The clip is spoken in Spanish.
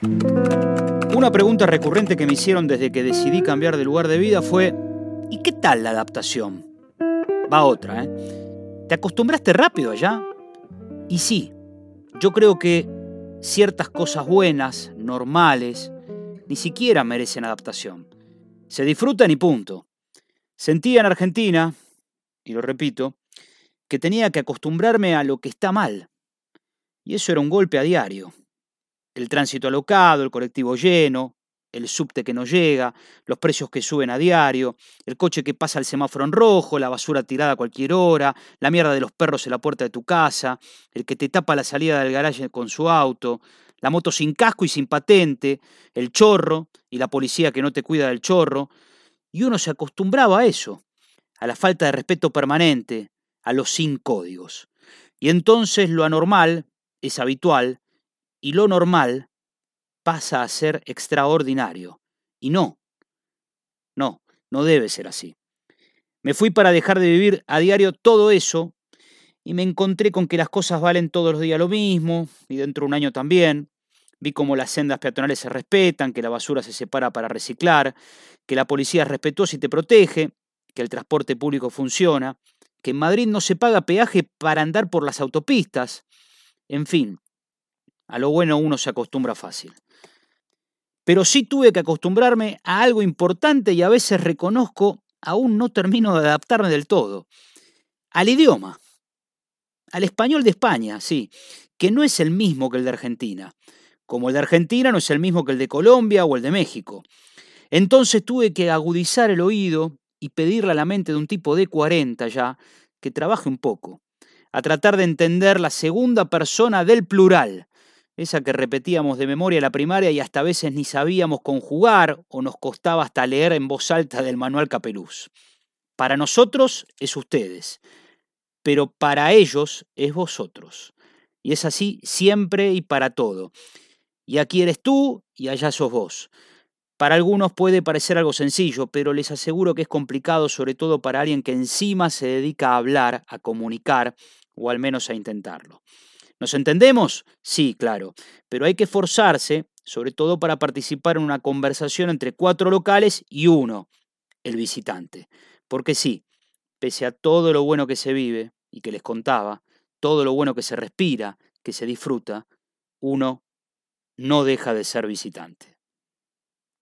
Una pregunta recurrente que me hicieron desde que decidí cambiar de lugar de vida fue, ¿y qué tal la adaptación? Va otra, ¿eh? ¿Te acostumbraste rápido allá? Y sí, yo creo que ciertas cosas buenas, normales, ni siquiera merecen adaptación. Se disfrutan y punto. Sentía en Argentina, y lo repito, que tenía que acostumbrarme a lo que está mal. Y eso era un golpe a diario. El tránsito alocado, el colectivo lleno, el subte que no llega, los precios que suben a diario, el coche que pasa el semáforo en rojo, la basura tirada a cualquier hora, la mierda de los perros en la puerta de tu casa, el que te tapa la salida del garaje con su auto, la moto sin casco y sin patente, el chorro y la policía que no te cuida del chorro. Y uno se acostumbraba a eso, a la falta de respeto permanente, a los sin códigos. Y entonces lo anormal es habitual y lo normal pasa a ser extraordinario. Y no, no, no debe ser así. Me fui para dejar de vivir a diario todo eso y me encontré con que las cosas valen todos los días lo mismo y dentro de un año también. Vi cómo las sendas peatonales se respetan, que la basura se separa para reciclar, que la policía es respetuosa y te protege, que el transporte público funciona, que en Madrid no se paga peaje para andar por las autopistas. En fin, a lo bueno uno se acostumbra fácil. Pero sí tuve que acostumbrarme a algo importante y a veces reconozco, aún no termino de adaptarme del todo. Al idioma. Al español de España, sí, que no es el mismo que el de Argentina. Como el de Argentina no es el mismo que el de Colombia o el de México. Entonces tuve que agudizar el oído y pedirle a la mente de un tipo de 40 ya que trabaje un poco, a tratar de entender la segunda persona del plural, esa que repetíamos de memoria la primaria y hasta a veces ni sabíamos conjugar o nos costaba hasta leer en voz alta del manual Capeluz. Para nosotros es ustedes, pero para ellos es vosotros. Y es así siempre y para todo. Y aquí eres tú y allá sos vos. Para algunos puede parecer algo sencillo, pero les aseguro que es complicado, sobre todo para alguien que encima se dedica a hablar, a comunicar, o al menos a intentarlo. ¿Nos entendemos? Sí, claro, pero hay que esforzarse, sobre todo para participar en una conversación entre cuatro locales y uno, el visitante. Porque sí, pese a todo lo bueno que se vive y que les contaba, todo lo bueno que se respira, que se disfruta, uno no deja de ser visitante.